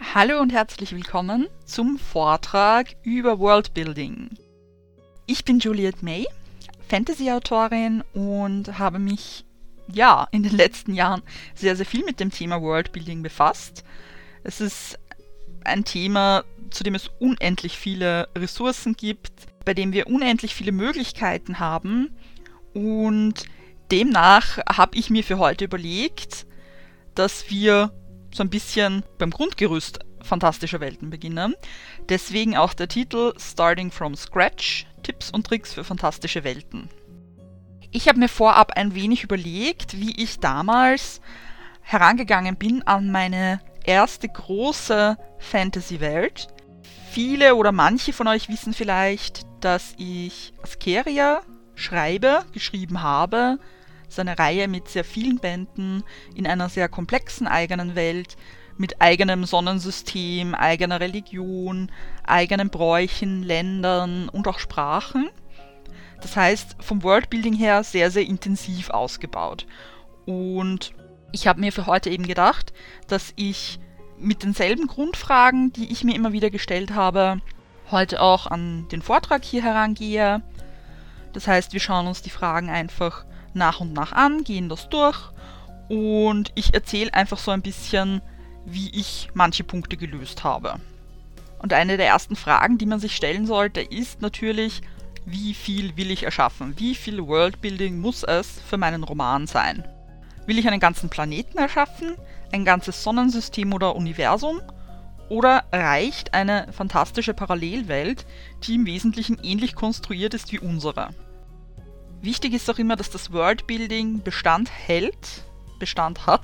Hallo und herzlich willkommen zum Vortrag über Worldbuilding. Ich bin Juliet May, Fantasy-Autorin und habe mich ja in den letzten Jahren sehr, sehr viel mit dem Thema Worldbuilding befasst. Es ist ein Thema, zu dem es unendlich viele Ressourcen gibt, bei dem wir unendlich viele Möglichkeiten haben und demnach habe ich mir für heute überlegt, dass wir so ein bisschen beim Grundgerüst fantastischer Welten beginnen. Deswegen auch der Titel Starting from Scratch, Tipps und Tricks für fantastische Welten. Ich habe mir vorab ein wenig überlegt, wie ich damals herangegangen bin an meine erste große Fantasy-Welt. Viele oder manche von euch wissen vielleicht, dass ich Askeria schreibe, geschrieben habe, das ist eine Reihe mit sehr vielen Bänden in einer sehr komplexen eigenen Welt, mit eigenem Sonnensystem, eigener Religion, eigenen Bräuchen, Ländern und auch Sprachen. Das heißt, vom Worldbuilding her sehr, sehr intensiv ausgebaut. Und ich habe mir für heute eben gedacht, dass ich mit denselben Grundfragen, die ich mir immer wieder gestellt habe, heute auch an den Vortrag hier herangehe. Das heißt, wir schauen uns die Fragen einfach nach und nach an, gehen das durch und ich erzähle einfach so ein bisschen, wie ich manche Punkte gelöst habe. Und eine der ersten Fragen, die man sich stellen sollte, ist natürlich, wie viel will ich erschaffen? Wie viel Worldbuilding muss es für meinen Roman sein? Will ich einen ganzen Planeten erschaffen? Ein ganzes Sonnensystem oder Universum? Oder reicht eine fantastische Parallelwelt, die im Wesentlichen ähnlich konstruiert ist wie unsere? Wichtig ist auch immer, dass das Worldbuilding Bestand hält, Bestand hat,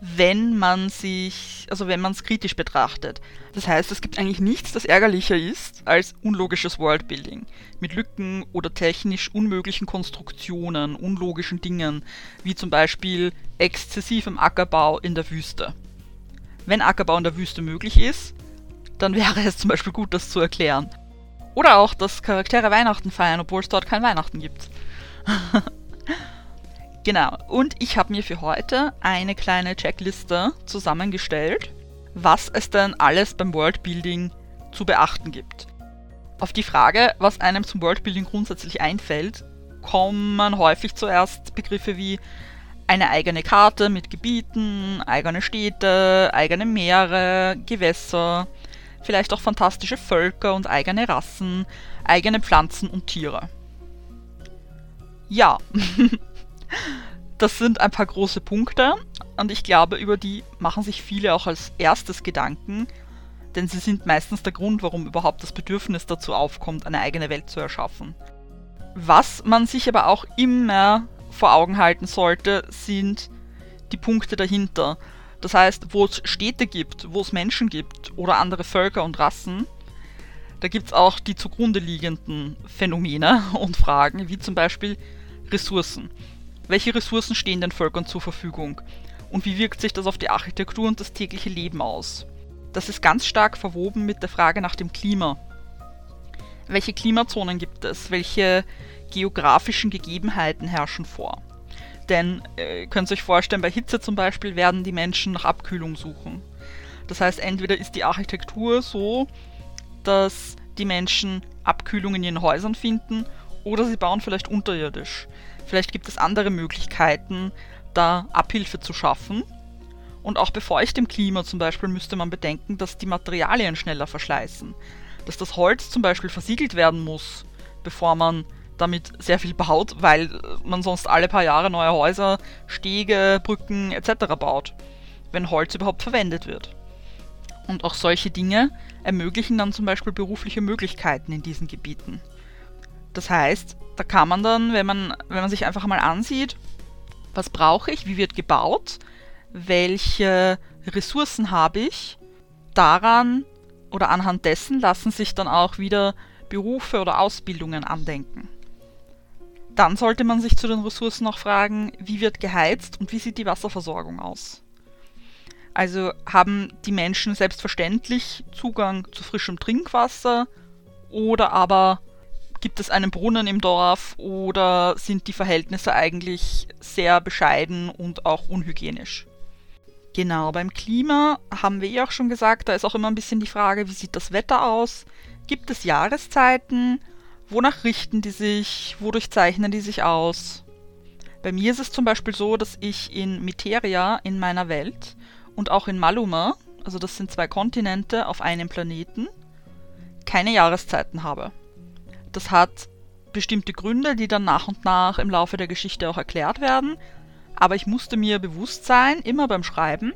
wenn man sich, also wenn man es kritisch betrachtet. Das heißt, es gibt eigentlich nichts, das ärgerlicher ist als unlogisches Worldbuilding. Mit Lücken oder technisch unmöglichen Konstruktionen, unlogischen Dingen, wie zum Beispiel exzessivem Ackerbau in der Wüste. Wenn Ackerbau in der Wüste möglich ist, dann wäre es zum Beispiel gut, das zu erklären. Oder auch, dass Charaktere Weihnachten feiern, obwohl es dort kein Weihnachten gibt. genau, und ich habe mir für heute eine kleine Checkliste zusammengestellt, was es denn alles beim Worldbuilding zu beachten gibt. Auf die Frage, was einem zum Worldbuilding grundsätzlich einfällt, kommen häufig zuerst Begriffe wie eine eigene Karte mit Gebieten, eigene Städte, eigene Meere, Gewässer, vielleicht auch fantastische Völker und eigene Rassen, eigene Pflanzen und Tiere. Ja, das sind ein paar große Punkte und ich glaube, über die machen sich viele auch als erstes Gedanken, denn sie sind meistens der Grund, warum überhaupt das Bedürfnis dazu aufkommt, eine eigene Welt zu erschaffen. Was man sich aber auch immer vor Augen halten sollte, sind die Punkte dahinter. Das heißt, wo es Städte gibt, wo es Menschen gibt oder andere Völker und Rassen, da gibt es auch die zugrunde liegenden Phänomene und Fragen, wie zum Beispiel Ressourcen. Welche Ressourcen stehen den Völkern zur Verfügung? Und wie wirkt sich das auf die Architektur und das tägliche Leben aus? Das ist ganz stark verwoben mit der Frage nach dem Klima. Welche Klimazonen gibt es? Welche geografischen Gegebenheiten herrschen vor? Denn äh, könnt ihr euch vorstellen, bei Hitze zum Beispiel werden die Menschen nach Abkühlung suchen. Das heißt, entweder ist die Architektur so, dass die Menschen Abkühlung in ihren Häusern finden, oder sie bauen vielleicht unterirdisch. Vielleicht gibt es andere Möglichkeiten, da Abhilfe zu schaffen. Und auch bei feuchtem Klima zum Beispiel müsste man bedenken, dass die Materialien schneller verschleißen. Dass das Holz zum Beispiel versiegelt werden muss, bevor man damit sehr viel baut, weil man sonst alle paar Jahre neue Häuser, Stege, Brücken etc. baut, wenn Holz überhaupt verwendet wird. Und auch solche Dinge ermöglichen dann zum Beispiel berufliche Möglichkeiten in diesen Gebieten. Das heißt, da kann man dann, wenn man, wenn man sich einfach mal ansieht, was brauche ich, wie wird gebaut, welche Ressourcen habe ich, daran oder anhand dessen lassen sich dann auch wieder Berufe oder Ausbildungen andenken. Dann sollte man sich zu den Ressourcen auch fragen, wie wird geheizt und wie sieht die Wasserversorgung aus. Also haben die Menschen selbstverständlich Zugang zu frischem Trinkwasser oder aber gibt es einen Brunnen im Dorf oder sind die Verhältnisse eigentlich sehr bescheiden und auch unhygienisch. Genau, beim Klima haben wir ja auch schon gesagt, da ist auch immer ein bisschen die Frage, wie sieht das Wetter aus? Gibt es Jahreszeiten? Wonach richten die sich? Wodurch zeichnen die sich aus? Bei mir ist es zum Beispiel so, dass ich in Miteria in meiner Welt und auch in Maluma, also das sind zwei Kontinente auf einem Planeten, keine Jahreszeiten habe. Das hat bestimmte Gründe, die dann nach und nach im Laufe der Geschichte auch erklärt werden. Aber ich musste mir bewusst sein, immer beim Schreiben,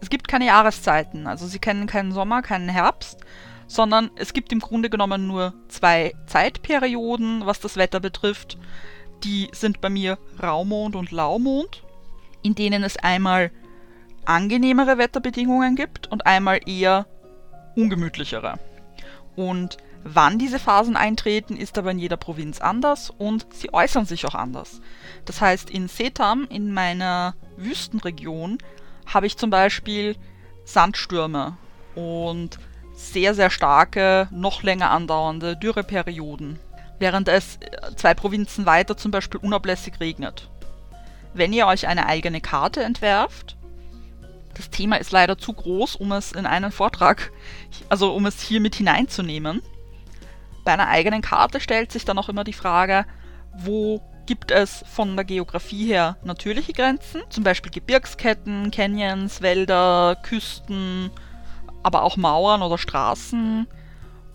es gibt keine Jahreszeiten. Also sie kennen keinen Sommer, keinen Herbst, sondern es gibt im Grunde genommen nur zwei Zeitperioden, was das Wetter betrifft. Die sind bei mir Raumond und Laumond, in denen es einmal angenehmere Wetterbedingungen gibt und einmal eher ungemütlichere. Und wann diese Phasen eintreten, ist aber in jeder Provinz anders und sie äußern sich auch anders. Das heißt, in Setam, in meiner Wüstenregion, habe ich zum Beispiel Sandstürme und sehr, sehr starke, noch länger andauernde Dürreperioden, während es zwei Provinzen weiter zum Beispiel unablässig regnet. Wenn ihr euch eine eigene Karte entwerft, das Thema ist leider zu groß, um es in einen Vortrag, also um es hier mit hineinzunehmen. Bei einer eigenen Karte stellt sich dann auch immer die Frage, wo gibt es von der Geografie her natürliche Grenzen, zum Beispiel Gebirgsketten, Canyons, Wälder, Küsten, aber auch Mauern oder Straßen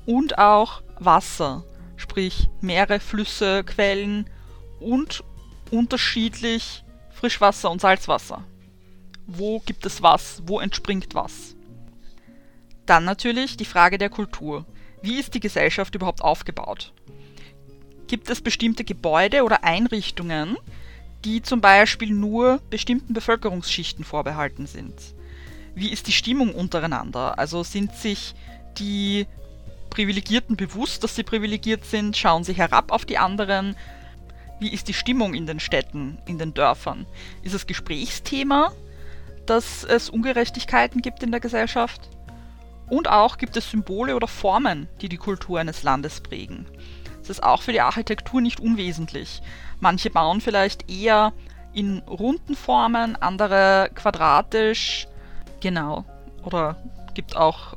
und auch Wasser, sprich Meere, Flüsse, Quellen und unterschiedlich Frischwasser und Salzwasser wo gibt es was, wo entspringt was. Dann natürlich die Frage der Kultur. Wie ist die Gesellschaft überhaupt aufgebaut? Gibt es bestimmte Gebäude oder Einrichtungen, die zum Beispiel nur bestimmten Bevölkerungsschichten vorbehalten sind? Wie ist die Stimmung untereinander? Also sind sich die Privilegierten bewusst, dass sie privilegiert sind? Schauen sie herab auf die anderen? Wie ist die Stimmung in den Städten, in den Dörfern? Ist es Gesprächsthema? dass es Ungerechtigkeiten gibt in der Gesellschaft. Und auch gibt es Symbole oder Formen, die die Kultur eines Landes prägen. Das ist auch für die Architektur nicht unwesentlich. Manche bauen vielleicht eher in runden Formen, andere quadratisch. Genau. Oder gibt auch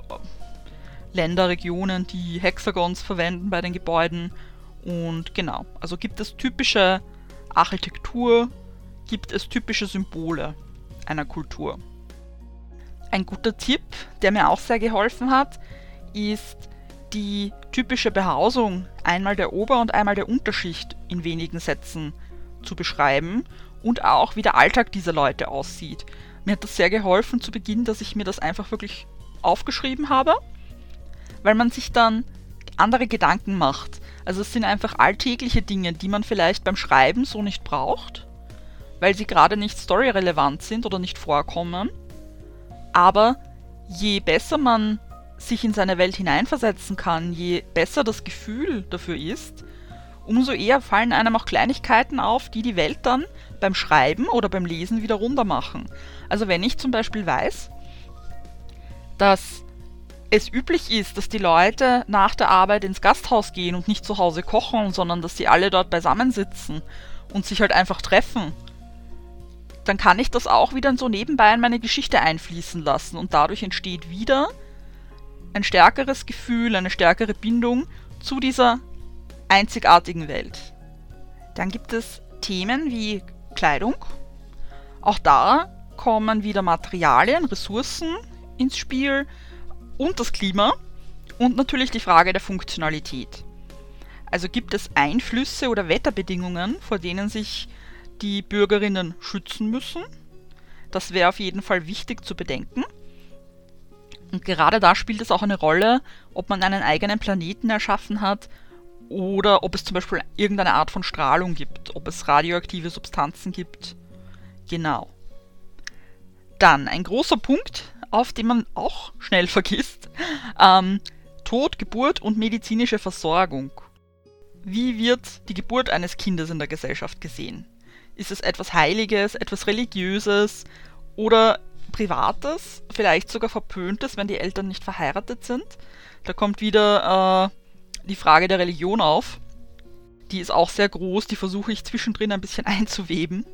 Länder, Regionen, die Hexagons verwenden bei den Gebäuden. Und genau, also gibt es typische Architektur, gibt es typische Symbole einer Kultur. Ein guter Tipp, der mir auch sehr geholfen hat, ist die typische Behausung einmal der Ober- und einmal der Unterschicht in wenigen Sätzen zu beschreiben und auch wie der Alltag dieser Leute aussieht. Mir hat das sehr geholfen zu Beginn, dass ich mir das einfach wirklich aufgeschrieben habe, weil man sich dann andere Gedanken macht. Also es sind einfach alltägliche Dinge, die man vielleicht beim Schreiben so nicht braucht weil sie gerade nicht storyrelevant sind oder nicht vorkommen. Aber je besser man sich in seine Welt hineinversetzen kann, je besser das Gefühl dafür ist, umso eher fallen einem auch Kleinigkeiten auf, die die Welt dann beim Schreiben oder beim Lesen wieder runter machen. Also wenn ich zum Beispiel weiß, dass es üblich ist, dass die Leute nach der Arbeit ins Gasthaus gehen und nicht zu Hause kochen, sondern dass sie alle dort beisammensitzen und sich halt einfach treffen dann kann ich das auch wieder so nebenbei in meine Geschichte einfließen lassen und dadurch entsteht wieder ein stärkeres Gefühl, eine stärkere Bindung zu dieser einzigartigen Welt. Dann gibt es Themen wie Kleidung. Auch da kommen wieder Materialien, Ressourcen ins Spiel und das Klima und natürlich die Frage der Funktionalität. Also gibt es Einflüsse oder Wetterbedingungen, vor denen sich die Bürgerinnen schützen müssen. Das wäre auf jeden Fall wichtig zu bedenken. Und gerade da spielt es auch eine Rolle, ob man einen eigenen Planeten erschaffen hat oder ob es zum Beispiel irgendeine Art von Strahlung gibt, ob es radioaktive Substanzen gibt. Genau. Dann ein großer Punkt, auf den man auch schnell vergisst. Ähm, Tod, Geburt und medizinische Versorgung. Wie wird die Geburt eines Kindes in der Gesellschaft gesehen? Ist es etwas Heiliges, etwas Religiöses oder Privates, vielleicht sogar Verpöntes, wenn die Eltern nicht verheiratet sind? Da kommt wieder äh, die Frage der Religion auf. Die ist auch sehr groß, die versuche ich zwischendrin ein bisschen einzuweben.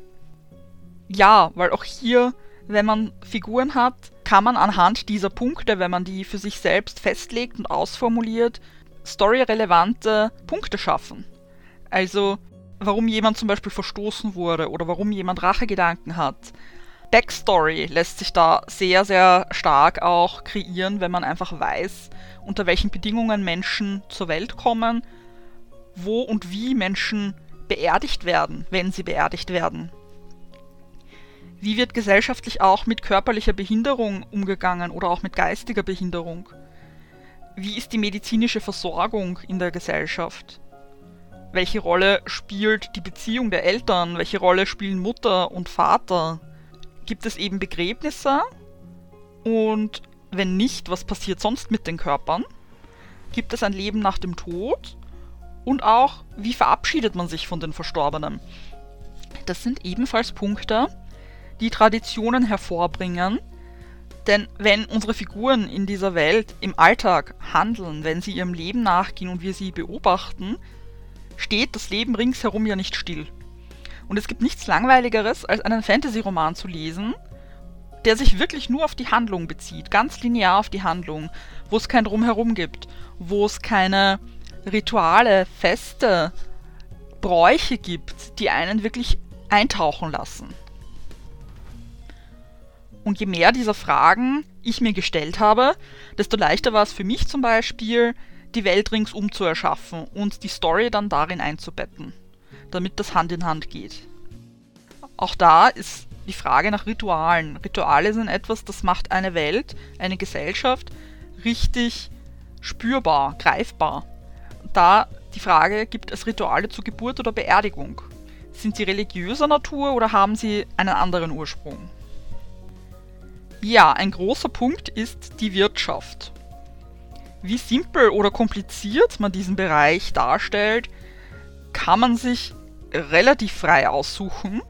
Ja, weil auch hier wenn man Figuren hat, kann man anhand dieser Punkte, wenn man die für sich selbst festlegt und ausformuliert, storyrelevante Punkte schaffen. Also warum jemand zum Beispiel verstoßen wurde oder warum jemand Rachegedanken hat. Backstory lässt sich da sehr, sehr stark auch kreieren, wenn man einfach weiß, unter welchen Bedingungen Menschen zur Welt kommen, wo und wie Menschen beerdigt werden, wenn sie beerdigt werden. Wie wird gesellschaftlich auch mit körperlicher Behinderung umgegangen oder auch mit geistiger Behinderung? Wie ist die medizinische Versorgung in der Gesellschaft? Welche Rolle spielt die Beziehung der Eltern? Welche Rolle spielen Mutter und Vater? Gibt es eben Begräbnisse? Und wenn nicht, was passiert sonst mit den Körpern? Gibt es ein Leben nach dem Tod? Und auch, wie verabschiedet man sich von den Verstorbenen? Das sind ebenfalls Punkte, die Traditionen hervorbringen. Denn wenn unsere Figuren in dieser Welt im Alltag handeln, wenn sie ihrem Leben nachgehen und wir sie beobachten, steht das Leben ringsherum ja nicht still. Und es gibt nichts Langweiligeres, als einen Fantasy-Roman zu lesen, der sich wirklich nur auf die Handlung bezieht, ganz linear auf die Handlung, wo es kein Drumherum gibt, wo es keine Rituale, Feste, Bräuche gibt, die einen wirklich eintauchen lassen. Und je mehr dieser Fragen ich mir gestellt habe, desto leichter war es für mich zum Beispiel, die Welt ringsum zu erschaffen und die Story dann darin einzubetten, damit das Hand in Hand geht. Auch da ist die Frage nach Ritualen. Rituale sind etwas, das macht eine Welt, eine Gesellschaft richtig spürbar, greifbar. Da die Frage, gibt es Rituale zur Geburt oder Beerdigung? Sind sie religiöser Natur oder haben sie einen anderen Ursprung? Ja, ein großer Punkt ist die Wirtschaft. Wie simpel oder kompliziert man diesen Bereich darstellt, kann man sich relativ frei aussuchen.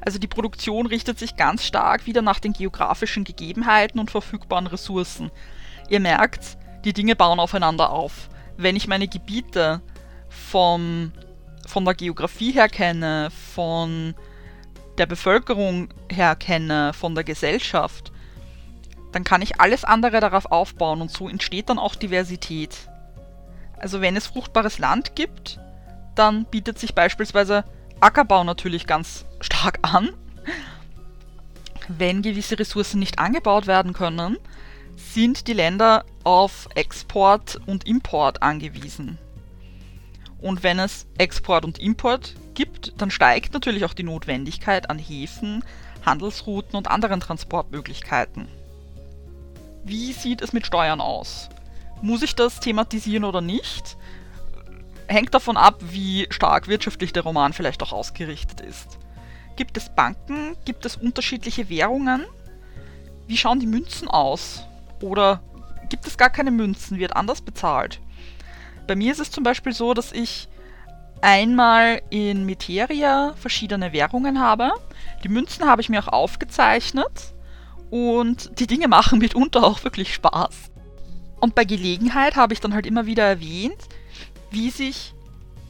Also die Produktion richtet sich ganz stark wieder nach den geografischen Gegebenheiten und verfügbaren Ressourcen. Ihr merkt, die Dinge bauen aufeinander auf. Wenn ich meine Gebiete vom, von der Geografie her kenne, von der Bevölkerung her kenne, von der Gesellschaft, dann kann ich alles andere darauf aufbauen und so entsteht dann auch Diversität. Also wenn es fruchtbares Land gibt, dann bietet sich beispielsweise Ackerbau natürlich ganz stark an. Wenn gewisse Ressourcen nicht angebaut werden können, sind die Länder auf Export und Import angewiesen. Und wenn es Export und Import gibt, dann steigt natürlich auch die Notwendigkeit an Häfen, Handelsrouten und anderen Transportmöglichkeiten. Wie sieht es mit Steuern aus? Muss ich das thematisieren oder nicht? Hängt davon ab, wie stark wirtschaftlich der Roman vielleicht auch ausgerichtet ist. Gibt es Banken? Gibt es unterschiedliche Währungen? Wie schauen die Münzen aus? Oder gibt es gar keine Münzen? Wird anders bezahlt? Bei mir ist es zum Beispiel so, dass ich einmal in Materia verschiedene Währungen habe. Die Münzen habe ich mir auch aufgezeichnet und die Dinge machen mitunter auch wirklich Spaß. Und bei Gelegenheit habe ich dann halt immer wieder erwähnt, wie sich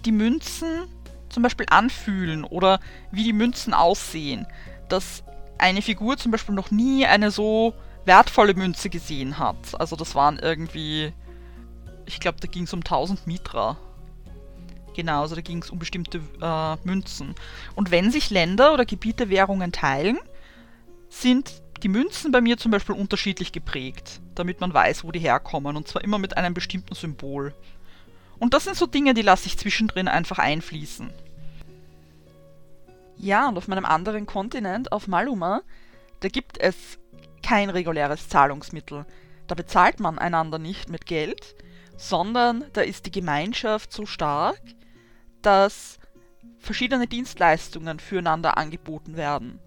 die Münzen zum Beispiel anfühlen oder wie die Münzen aussehen. Dass eine Figur zum Beispiel noch nie eine so wertvolle Münze gesehen hat. Also das waren irgendwie ich glaube, da ging es um 1000 Mitra. Genau, also da ging es um bestimmte äh, Münzen. Und wenn sich Länder oder Gebiete Währungen teilen, sind die Münzen bei mir zum Beispiel unterschiedlich geprägt, damit man weiß, wo die herkommen. Und zwar immer mit einem bestimmten Symbol. Und das sind so Dinge, die lasse ich zwischendrin einfach einfließen. Ja, und auf meinem anderen Kontinent, auf Maluma, da gibt es kein reguläres Zahlungsmittel. Da bezahlt man einander nicht mit Geld, sondern da ist die Gemeinschaft so stark, dass verschiedene Dienstleistungen füreinander angeboten werden.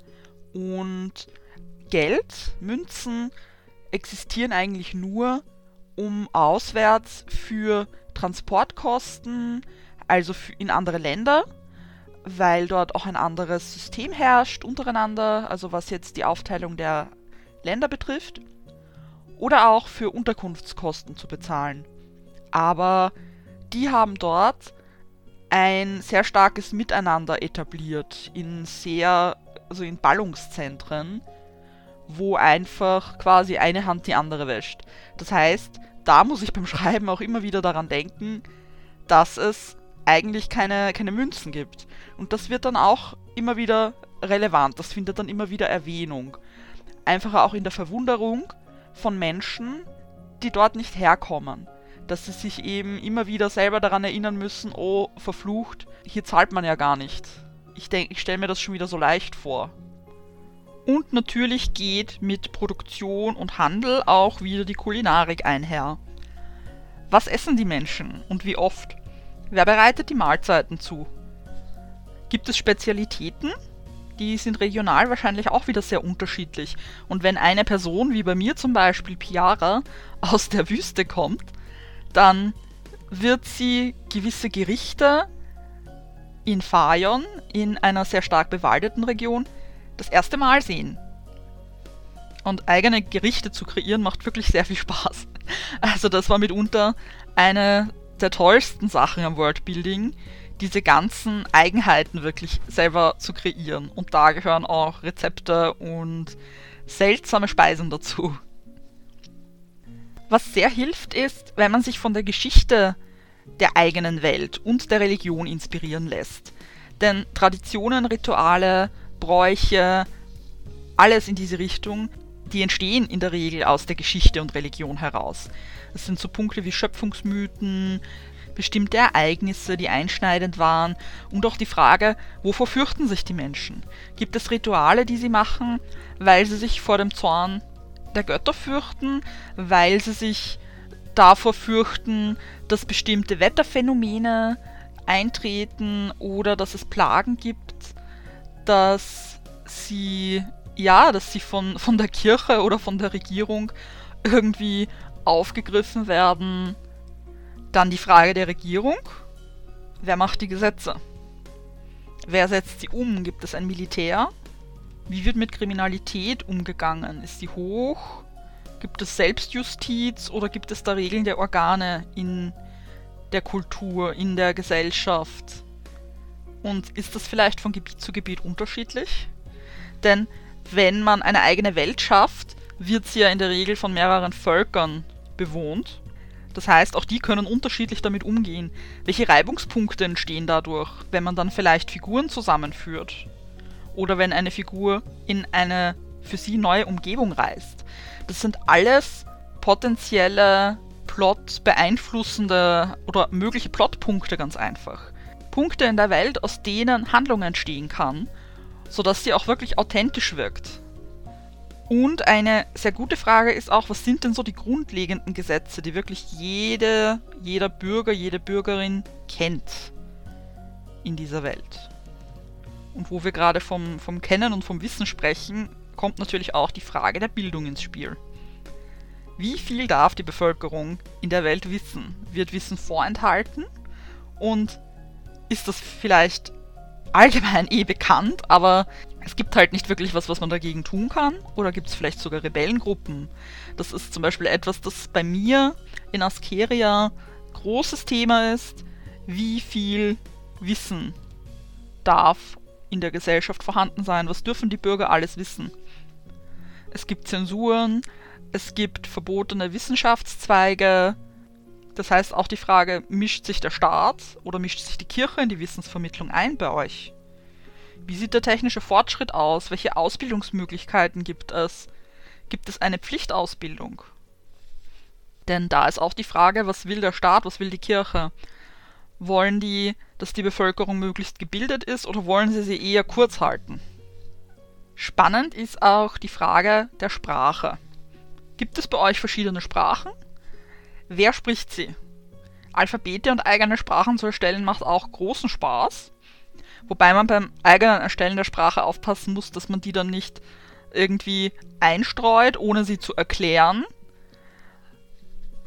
Und Geld, Münzen existieren eigentlich nur, um auswärts für Transportkosten, also in andere Länder, weil dort auch ein anderes System herrscht untereinander, also was jetzt die Aufteilung der Länder betrifft, oder auch für Unterkunftskosten zu bezahlen aber die haben dort ein sehr starkes Miteinander etabliert in sehr, also in Ballungszentren, wo einfach quasi eine Hand die andere wäscht. Das heißt, da muss ich beim Schreiben auch immer wieder daran denken, dass es eigentlich keine, keine Münzen gibt. Und das wird dann auch immer wieder relevant, das findet dann immer wieder Erwähnung. Einfach auch in der Verwunderung von Menschen, die dort nicht herkommen. Dass sie sich eben immer wieder selber daran erinnern müssen, oh, verflucht, hier zahlt man ja gar nicht. Ich denke, ich stelle mir das schon wieder so leicht vor. Und natürlich geht mit Produktion und Handel auch wieder die Kulinarik einher. Was essen die Menschen und wie oft? Wer bereitet die Mahlzeiten zu? Gibt es Spezialitäten? Die sind regional wahrscheinlich auch wieder sehr unterschiedlich. Und wenn eine Person, wie bei mir zum Beispiel Piara, aus der Wüste kommt, dann wird sie gewisse Gerichte in Fayon, in einer sehr stark bewaldeten Region, das erste Mal sehen. Und eigene Gerichte zu kreieren macht wirklich sehr viel Spaß. Also das war mitunter eine der tollsten Sachen am Worldbuilding, diese ganzen Eigenheiten wirklich selber zu kreieren. Und da gehören auch Rezepte und seltsame Speisen dazu. Was sehr hilft ist, wenn man sich von der Geschichte der eigenen Welt und der Religion inspirieren lässt. Denn Traditionen, Rituale, Bräuche, alles in diese Richtung, die entstehen in der Regel aus der Geschichte und Religion heraus. Das sind so Punkte wie Schöpfungsmythen, bestimmte Ereignisse, die einschneidend waren und auch die Frage, wovor fürchten sich die Menschen? Gibt es Rituale, die sie machen, weil sie sich vor dem Zorn der Götter fürchten, weil sie sich davor fürchten, dass bestimmte Wetterphänomene eintreten oder dass es Plagen gibt, dass sie ja, dass sie von, von der Kirche oder von der Regierung irgendwie aufgegriffen werden. Dann die Frage der Regierung. Wer macht die Gesetze? Wer setzt sie um? Gibt es ein Militär? Wie wird mit Kriminalität umgegangen? Ist sie hoch? Gibt es Selbstjustiz oder gibt es da Regeln der Organe in der Kultur, in der Gesellschaft? Und ist das vielleicht von Gebiet zu Gebiet unterschiedlich? Denn wenn man eine eigene Welt schafft, wird sie ja in der Regel von mehreren Völkern bewohnt. Das heißt, auch die können unterschiedlich damit umgehen. Welche Reibungspunkte entstehen dadurch, wenn man dann vielleicht Figuren zusammenführt? Oder wenn eine Figur in eine für sie neue Umgebung reist? Das sind alles potenzielle Plot beeinflussende oder mögliche Plotpunkte ganz einfach. Punkte in der Welt, aus denen Handlung entstehen kann, sodass sie auch wirklich authentisch wirkt. Und eine sehr gute Frage ist auch, was sind denn so die grundlegenden Gesetze, die wirklich jede, jeder Bürger, jede Bürgerin kennt in dieser Welt? Und wo wir gerade vom, vom Kennen und vom Wissen sprechen, kommt natürlich auch die Frage der Bildung ins Spiel. Wie viel darf die Bevölkerung in der Welt wissen? Wird Wissen vorenthalten? Und ist das vielleicht allgemein eh bekannt, aber es gibt halt nicht wirklich was, was man dagegen tun kann. Oder gibt es vielleicht sogar Rebellengruppen? Das ist zum Beispiel etwas, das bei mir in Askeria großes Thema ist. Wie viel Wissen darf in der Gesellschaft vorhanden sein? Was dürfen die Bürger alles wissen? Es gibt Zensuren, es gibt verbotene Wissenschaftszweige. Das heißt auch die Frage, mischt sich der Staat oder mischt sich die Kirche in die Wissensvermittlung ein bei euch? Wie sieht der technische Fortschritt aus? Welche Ausbildungsmöglichkeiten gibt es? Gibt es eine Pflichtausbildung? Denn da ist auch die Frage, was will der Staat, was will die Kirche? Wollen die, dass die Bevölkerung möglichst gebildet ist oder wollen sie sie eher kurz halten? Spannend ist auch die Frage der Sprache. Gibt es bei euch verschiedene Sprachen? Wer spricht sie? Alphabete und eigene Sprachen zu erstellen macht auch großen Spaß. Wobei man beim eigenen Erstellen der Sprache aufpassen muss, dass man die dann nicht irgendwie einstreut, ohne sie zu erklären.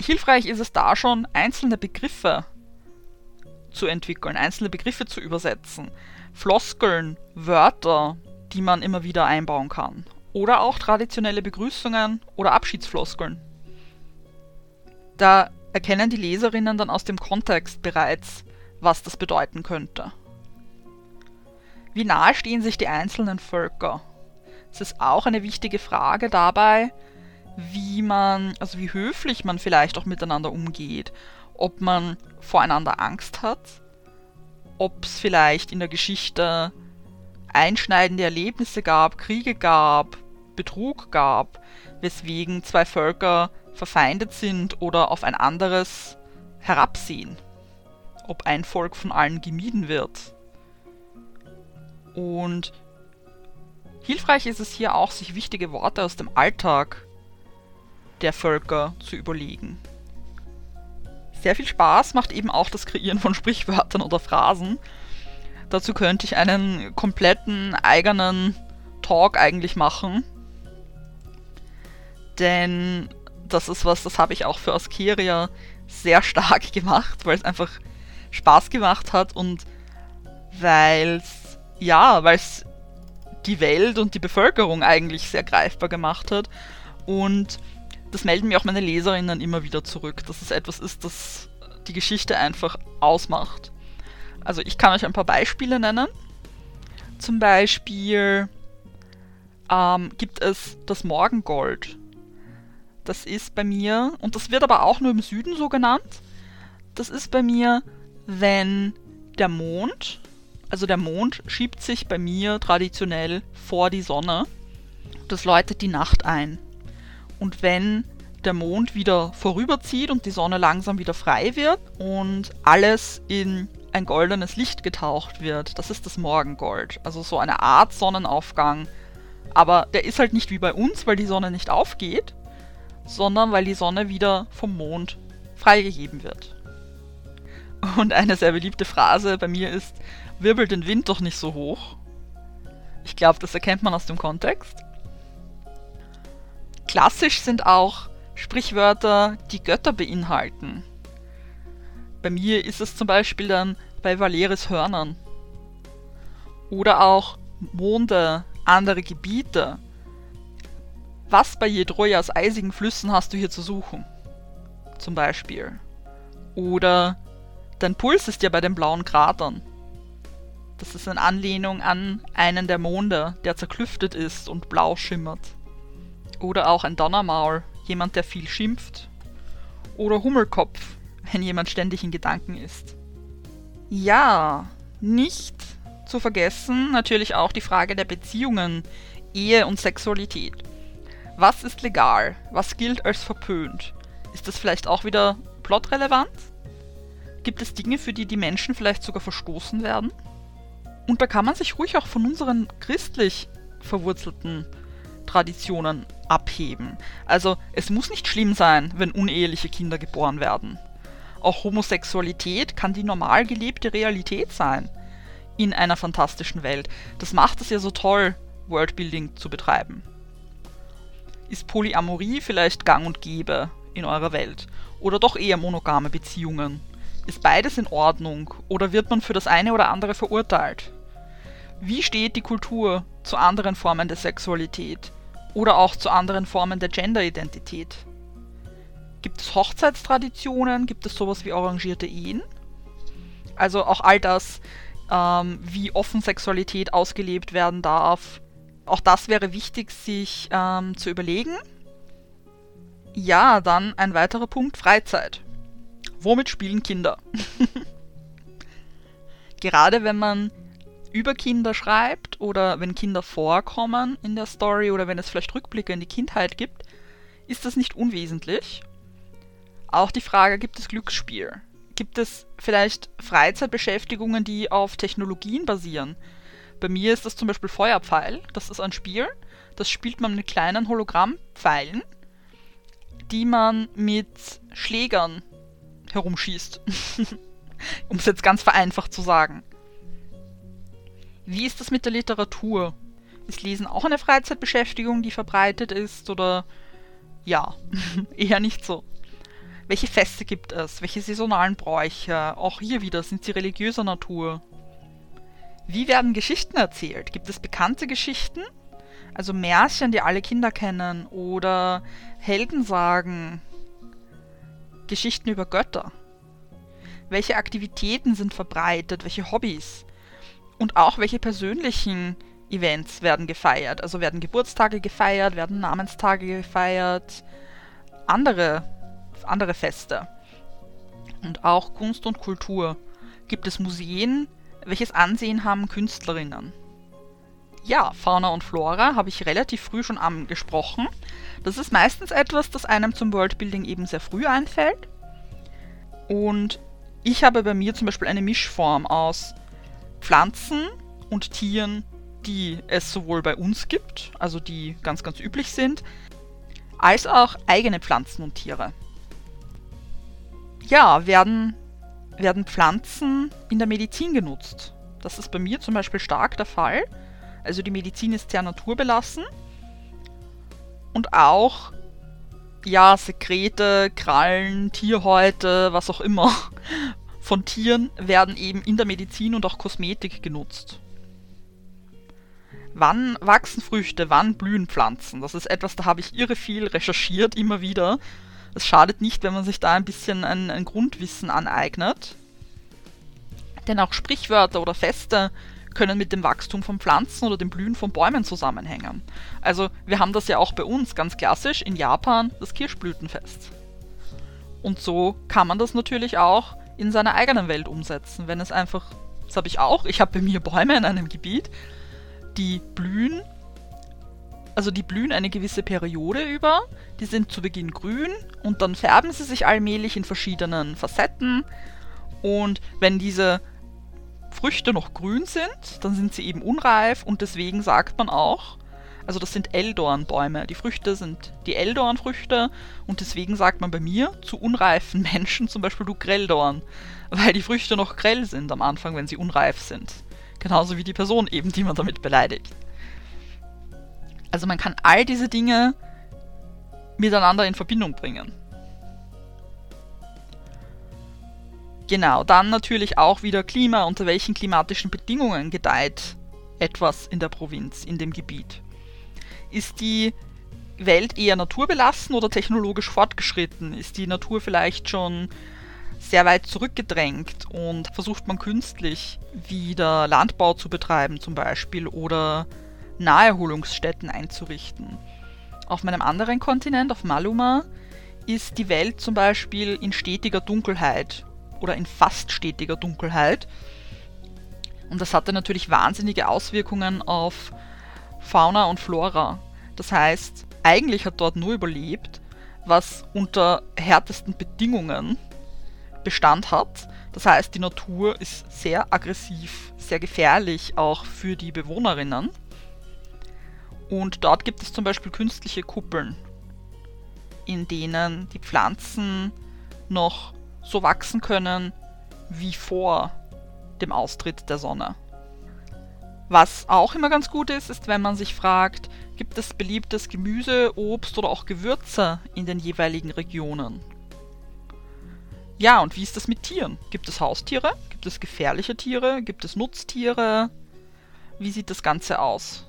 Hilfreich ist es da schon, einzelne Begriffe zu entwickeln, einzelne Begriffe zu übersetzen. Floskeln, Wörter, die man immer wieder einbauen kann. Oder auch traditionelle Begrüßungen oder Abschiedsfloskeln. Da erkennen die Leserinnen dann aus dem Kontext bereits, was das bedeuten könnte. Wie nahe stehen sich die einzelnen Völker? Es ist auch eine wichtige Frage dabei, wie man, also wie höflich man vielleicht auch miteinander umgeht. Ob man voreinander Angst hat, ob es vielleicht in der Geschichte einschneidende Erlebnisse gab, Kriege gab, Betrug gab, weswegen zwei Völker verfeindet sind oder auf ein anderes herabsehen. Ob ein Volk von allen gemieden wird. Und hilfreich ist es hier auch, sich wichtige Worte aus dem Alltag der Völker zu überlegen. Sehr viel Spaß macht eben auch das Kreieren von Sprichwörtern oder Phrasen. Dazu könnte ich einen kompletten eigenen Talk eigentlich machen. Denn das ist was, das habe ich auch für Askeria sehr stark gemacht, weil es einfach Spaß gemacht hat und weil es, ja, weil es die Welt und die Bevölkerung eigentlich sehr greifbar gemacht hat. Und das melden mir auch meine Leserinnen immer wieder zurück, dass es etwas ist, das die Geschichte einfach ausmacht. Also ich kann euch ein paar Beispiele nennen. Zum Beispiel ähm, gibt es das Morgengold. Das ist bei mir, und das wird aber auch nur im Süden so genannt, das ist bei mir, wenn der Mond, also der Mond schiebt sich bei mir traditionell vor die Sonne. Das läutet die Nacht ein. Und wenn der Mond wieder vorüberzieht und die Sonne langsam wieder frei wird und alles in ein goldenes Licht getaucht wird, das ist das Morgengold. Also so eine Art Sonnenaufgang. Aber der ist halt nicht wie bei uns, weil die Sonne nicht aufgeht, sondern weil die Sonne wieder vom Mond freigegeben wird. Und eine sehr beliebte Phrase bei mir ist, wirbel den Wind doch nicht so hoch. Ich glaube, das erkennt man aus dem Kontext. Klassisch sind auch Sprichwörter, die Götter beinhalten. Bei mir ist es zum Beispiel dann bei Valeris Hörnern. Oder auch Monde, andere Gebiete, was bei Jedrojas eisigen Flüssen hast du hier zu suchen? Zum Beispiel. Oder dein Puls ist ja bei den blauen Kratern. Das ist eine Anlehnung an einen der Monde, der zerklüftet ist und blau schimmert. Oder auch ein Donnermaul, jemand, der viel schimpft. Oder Hummelkopf, wenn jemand ständig in Gedanken ist. Ja, nicht zu vergessen natürlich auch die Frage der Beziehungen, Ehe und Sexualität. Was ist legal? Was gilt als verpönt? Ist das vielleicht auch wieder plotrelevant? Gibt es Dinge, für die die Menschen vielleicht sogar verstoßen werden? Und da kann man sich ruhig auch von unseren christlich verwurzelten Traditionen abheben. Also es muss nicht schlimm sein, wenn uneheliche Kinder geboren werden. Auch Homosexualität kann die normal gelebte Realität sein in einer fantastischen Welt. Das macht es ja so toll, Worldbuilding zu betreiben. Ist Polyamorie vielleicht gang und gäbe in eurer Welt? Oder doch eher monogame Beziehungen? Ist beides in Ordnung oder wird man für das eine oder andere verurteilt? Wie steht die Kultur zu anderen Formen der Sexualität oder auch zu anderen Formen der Genderidentität? Gibt es Hochzeitstraditionen? Gibt es sowas wie arrangierte Ehen? Also auch all das, ähm, wie offen Sexualität ausgelebt werden darf, auch das wäre wichtig, sich ähm, zu überlegen. Ja, dann ein weiterer Punkt, Freizeit. Womit spielen Kinder? Gerade wenn man über Kinder schreibt oder wenn Kinder vorkommen in der Story oder wenn es vielleicht Rückblicke in die Kindheit gibt, ist das nicht unwesentlich. Auch die Frage, gibt es Glücksspiel? Gibt es vielleicht Freizeitbeschäftigungen, die auf Technologien basieren? Bei mir ist das zum Beispiel Feuerpfeil. Das ist ein Spiel. Das spielt man mit kleinen Hologrammpfeilen, die man mit Schlägern herumschießt. um es jetzt ganz vereinfacht zu sagen. Wie ist das mit der Literatur? Ist Lesen auch eine Freizeitbeschäftigung, die verbreitet ist oder ja, eher nicht so? Welche Feste gibt es? Welche saisonalen Bräuche? Auch hier wieder sind sie religiöser Natur. Wie werden Geschichten erzählt? Gibt es bekannte Geschichten? Also Märchen, die alle Kinder kennen oder Heldensagen, Geschichten über Götter. Welche Aktivitäten sind verbreitet, welche Hobbys und auch welche persönlichen Events werden gefeiert. Also werden Geburtstage gefeiert, werden Namenstage gefeiert, andere, andere Feste. Und auch Kunst und Kultur gibt es Museen, welches Ansehen haben Künstlerinnen. Ja, Fauna und Flora habe ich relativ früh schon angesprochen. Das ist meistens etwas, das einem zum Worldbuilding eben sehr früh einfällt. Und ich habe bei mir zum Beispiel eine Mischform aus Pflanzen und Tieren, die es sowohl bei uns gibt, also die ganz, ganz üblich sind, als auch eigene Pflanzen und Tiere. Ja, werden, werden Pflanzen in der Medizin genutzt. Das ist bei mir zum Beispiel stark der Fall. Also die Medizin ist sehr naturbelassen. Und auch, ja, Sekrete, Krallen, Tierhäute, was auch immer von Tieren werden eben in der Medizin und auch Kosmetik genutzt. Wann wachsen Früchte, wann blühen Pflanzen? Das ist etwas, da habe ich irre viel recherchiert, immer wieder. Es schadet nicht, wenn man sich da ein bisschen ein, ein Grundwissen aneignet. Denn auch Sprichwörter oder Feste können mit dem Wachstum von Pflanzen oder dem Blühen von Bäumen zusammenhängen. Also wir haben das ja auch bei uns ganz klassisch in Japan, das Kirschblütenfest. Und so kann man das natürlich auch in seiner eigenen Welt umsetzen, wenn es einfach, das habe ich auch, ich habe bei mir Bäume in einem Gebiet, die blühen, also die blühen eine gewisse Periode über, die sind zu Beginn grün und dann färben sie sich allmählich in verschiedenen Facetten und wenn diese Früchte noch grün sind, dann sind sie eben unreif und deswegen sagt man auch, also das sind Eldornbäume. Die Früchte sind die Eldornfrüchte und deswegen sagt man bei mir zu unreifen Menschen zum Beispiel du Grelldorn, weil die Früchte noch grell sind am Anfang, wenn sie unreif sind. Genauso wie die Person eben, die man damit beleidigt. Also man kann all diese Dinge miteinander in Verbindung bringen. Genau, dann natürlich auch wieder Klima, unter welchen klimatischen Bedingungen gedeiht etwas in der Provinz, in dem Gebiet. Ist die Welt eher naturbelassen oder technologisch fortgeschritten? Ist die Natur vielleicht schon sehr weit zurückgedrängt und versucht man künstlich wieder Landbau zu betreiben zum Beispiel oder Naherholungsstätten einzurichten? Auf meinem anderen Kontinent, auf Maluma, ist die Welt zum Beispiel in stetiger Dunkelheit oder in fast stetiger Dunkelheit. Und das hatte natürlich wahnsinnige Auswirkungen auf Fauna und Flora. Das heißt, eigentlich hat dort nur überlebt, was unter härtesten Bedingungen Bestand hat. Das heißt, die Natur ist sehr aggressiv, sehr gefährlich auch für die Bewohnerinnen. Und dort gibt es zum Beispiel künstliche Kuppeln, in denen die Pflanzen noch so wachsen können wie vor dem Austritt der Sonne. Was auch immer ganz gut ist, ist, wenn man sich fragt, gibt es beliebtes Gemüse, Obst oder auch Gewürze in den jeweiligen Regionen? Ja, und wie ist das mit Tieren? Gibt es Haustiere? Gibt es gefährliche Tiere? Gibt es Nutztiere? Wie sieht das Ganze aus?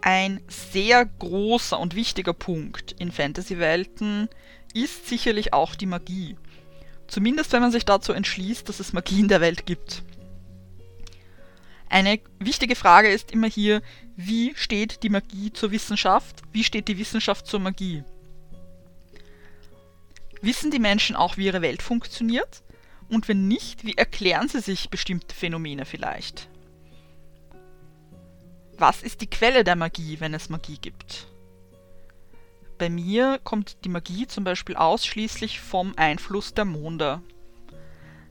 Ein sehr großer und wichtiger Punkt in Fantasy-Welten ist sicherlich auch die Magie. Zumindest wenn man sich dazu entschließt, dass es Magie in der Welt gibt. Eine wichtige Frage ist immer hier, wie steht die Magie zur Wissenschaft? Wie steht die Wissenschaft zur Magie? Wissen die Menschen auch, wie ihre Welt funktioniert? Und wenn nicht, wie erklären sie sich bestimmte Phänomene vielleicht? Was ist die Quelle der Magie, wenn es Magie gibt? Bei mir kommt die Magie zum Beispiel ausschließlich vom Einfluss der Monde.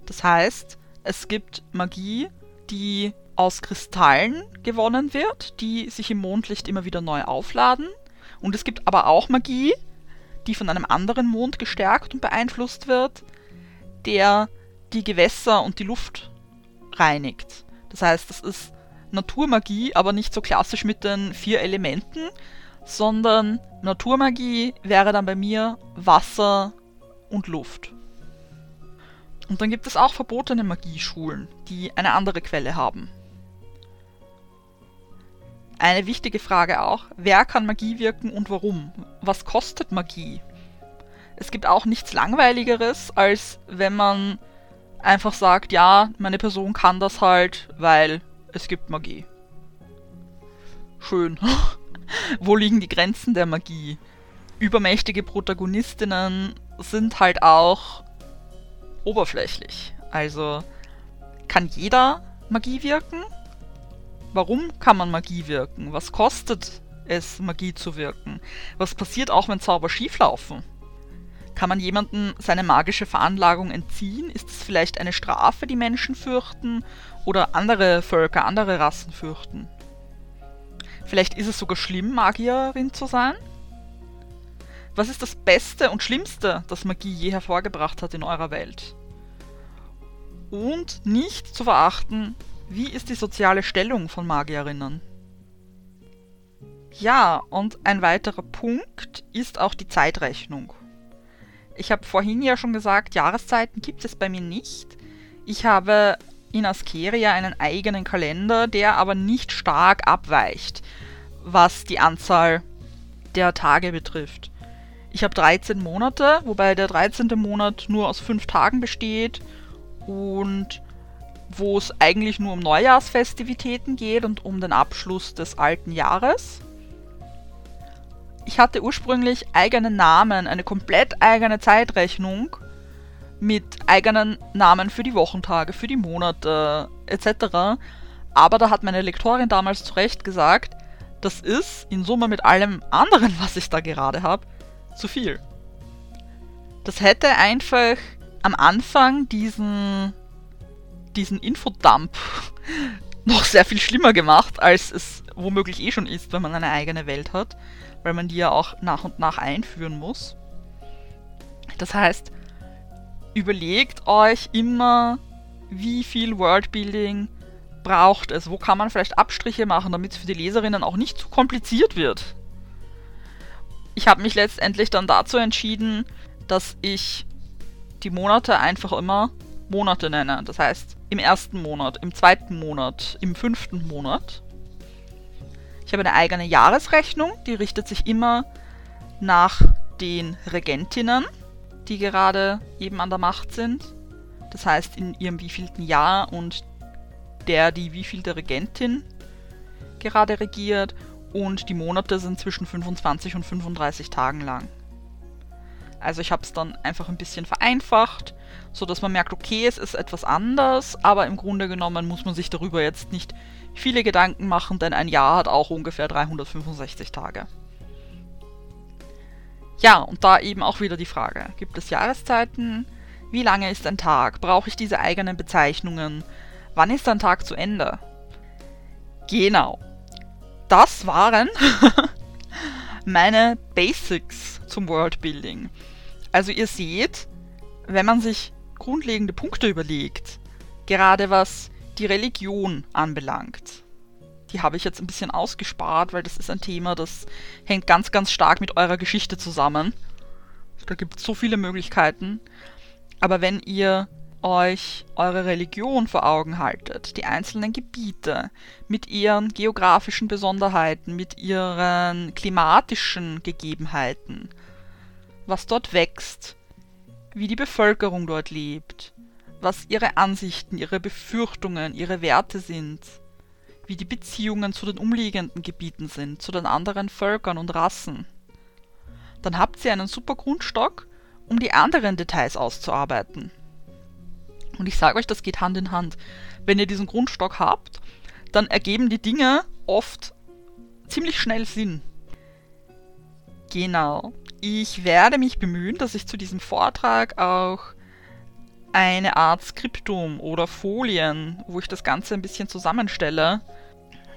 Das heißt, es gibt Magie, die aus Kristallen gewonnen wird, die sich im Mondlicht immer wieder neu aufladen. Und es gibt aber auch Magie, die von einem anderen Mond gestärkt und beeinflusst wird, der die Gewässer und die Luft reinigt. Das heißt, das ist Naturmagie, aber nicht so klassisch mit den vier Elementen, sondern Naturmagie wäre dann bei mir Wasser und Luft. Und dann gibt es auch verbotene Magieschulen, die eine andere Quelle haben. Eine wichtige Frage auch, wer kann Magie wirken und warum? Was kostet Magie? Es gibt auch nichts Langweiligeres, als wenn man einfach sagt, ja, meine Person kann das halt, weil es gibt Magie. schön. Wo liegen die Grenzen der Magie? Übermächtige Protagonistinnen sind halt auch oberflächlich. Also kann jeder Magie wirken? Warum kann man Magie wirken? Was kostet es, Magie zu wirken? Was passiert auch, wenn Zauber schieflaufen? Kann man jemandem seine magische Veranlagung entziehen? Ist es vielleicht eine Strafe, die Menschen fürchten oder andere Völker, andere Rassen fürchten? Vielleicht ist es sogar schlimm, Magierin zu sein? Was ist das Beste und Schlimmste, das Magie je hervorgebracht hat in eurer Welt? Und nicht zu verachten, wie ist die soziale Stellung von Magierinnen? Ja, und ein weiterer Punkt ist auch die Zeitrechnung. Ich habe vorhin ja schon gesagt, Jahreszeiten gibt es bei mir nicht. Ich habe in Askeria einen eigenen Kalender, der aber nicht stark abweicht, was die Anzahl der Tage betrifft. Ich habe 13 Monate, wobei der 13. Monat nur aus 5 Tagen besteht und wo es eigentlich nur um Neujahrsfestivitäten geht und um den Abschluss des alten Jahres. Ich hatte ursprünglich eigenen Namen, eine komplett eigene Zeitrechnung mit eigenen Namen für die Wochentage, für die Monate etc. Aber da hat meine Lektorin damals zu Recht gesagt, das ist in Summe mit allem anderen, was ich da gerade habe, zu viel. Das hätte einfach am Anfang diesen, diesen Infodump noch sehr viel schlimmer gemacht, als es womöglich eh schon ist, wenn man eine eigene Welt hat, weil man die ja auch nach und nach einführen muss. Das heißt, überlegt euch immer, wie viel Worldbuilding braucht es, wo kann man vielleicht Abstriche machen, damit es für die Leserinnen auch nicht zu kompliziert wird. Ich habe mich letztendlich dann dazu entschieden, dass ich die Monate einfach immer Monate nenne. Das heißt, im ersten Monat, im zweiten Monat, im fünften Monat. Ich habe eine eigene Jahresrechnung, die richtet sich immer nach den Regentinnen, die gerade eben an der Macht sind. Das heißt, in ihrem wievielten Jahr und der, die wievielte Regentin gerade regiert. Und die Monate sind zwischen 25 und 35 Tagen lang. Also ich habe es dann einfach ein bisschen vereinfacht, so dass man merkt, okay, es ist etwas anders, aber im Grunde genommen muss man sich darüber jetzt nicht viele Gedanken machen, denn ein Jahr hat auch ungefähr 365 Tage. Ja, und da eben auch wieder die Frage, gibt es Jahreszeiten? Wie lange ist ein Tag? Brauche ich diese eigenen Bezeichnungen? Wann ist ein Tag zu Ende? Genau. Das waren meine Basics zum Worldbuilding. Also ihr seht, wenn man sich grundlegende Punkte überlegt, gerade was die Religion anbelangt, die habe ich jetzt ein bisschen ausgespart, weil das ist ein Thema, das hängt ganz, ganz stark mit eurer Geschichte zusammen. Da gibt es so viele Möglichkeiten. Aber wenn ihr euch eure Religion vor Augen haltet, die einzelnen Gebiete mit ihren geografischen Besonderheiten, mit ihren klimatischen Gegebenheiten, was dort wächst, wie die Bevölkerung dort lebt, was ihre Ansichten, ihre Befürchtungen, ihre Werte sind, wie die Beziehungen zu den umliegenden Gebieten sind, zu den anderen Völkern und Rassen. Dann habt ihr einen super Grundstock, um die anderen Details auszuarbeiten. Und ich sage euch, das geht Hand in Hand. Wenn ihr diesen Grundstock habt, dann ergeben die Dinge oft ziemlich schnell Sinn. Genau. Ich werde mich bemühen, dass ich zu diesem Vortrag auch eine Art Skriptum oder Folien, wo ich das Ganze ein bisschen zusammenstelle,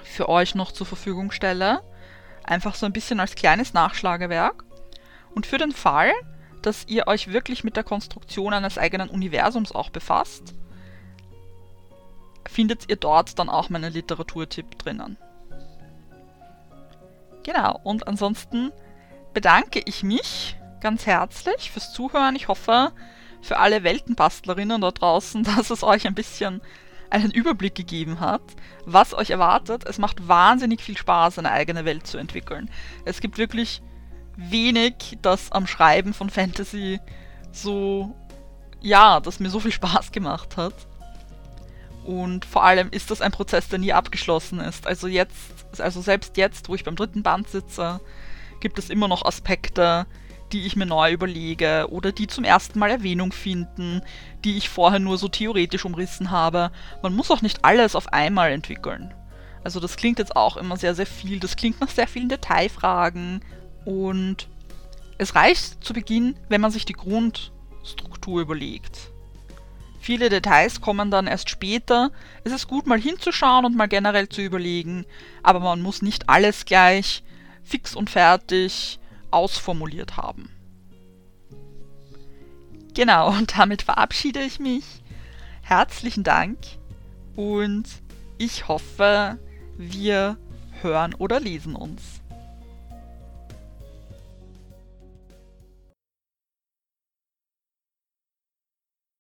für euch noch zur Verfügung stelle. Einfach so ein bisschen als kleines Nachschlagewerk. Und für den Fall, dass ihr euch wirklich mit der Konstruktion eines eigenen Universums auch befasst, findet ihr dort dann auch meinen Literaturtipp drinnen. Genau, und ansonsten bedanke ich mich ganz herzlich fürs Zuhören. Ich hoffe, für alle Weltenbastlerinnen da draußen, dass es euch ein bisschen einen Überblick gegeben hat, was euch erwartet. Es macht wahnsinnig viel Spaß, eine eigene Welt zu entwickeln. Es gibt wirklich wenig, das am Schreiben von Fantasy so, ja, das mir so viel Spaß gemacht hat. Und vor allem ist das ein Prozess, der nie abgeschlossen ist. Also jetzt, also selbst jetzt, wo ich beim dritten Band sitze, gibt es immer noch Aspekte, die ich mir neu überlege oder die zum ersten Mal Erwähnung finden, die ich vorher nur so theoretisch umrissen habe. Man muss auch nicht alles auf einmal entwickeln. Also das klingt jetzt auch immer sehr, sehr viel. Das klingt nach sehr vielen Detailfragen und es reicht zu Beginn, wenn man sich die Grundstruktur überlegt. Viele Details kommen dann erst später. Es ist gut, mal hinzuschauen und mal generell zu überlegen, aber man muss nicht alles gleich fix und fertig ausformuliert haben. Genau, und damit verabschiede ich mich. Herzlichen Dank und ich hoffe, wir hören oder lesen uns.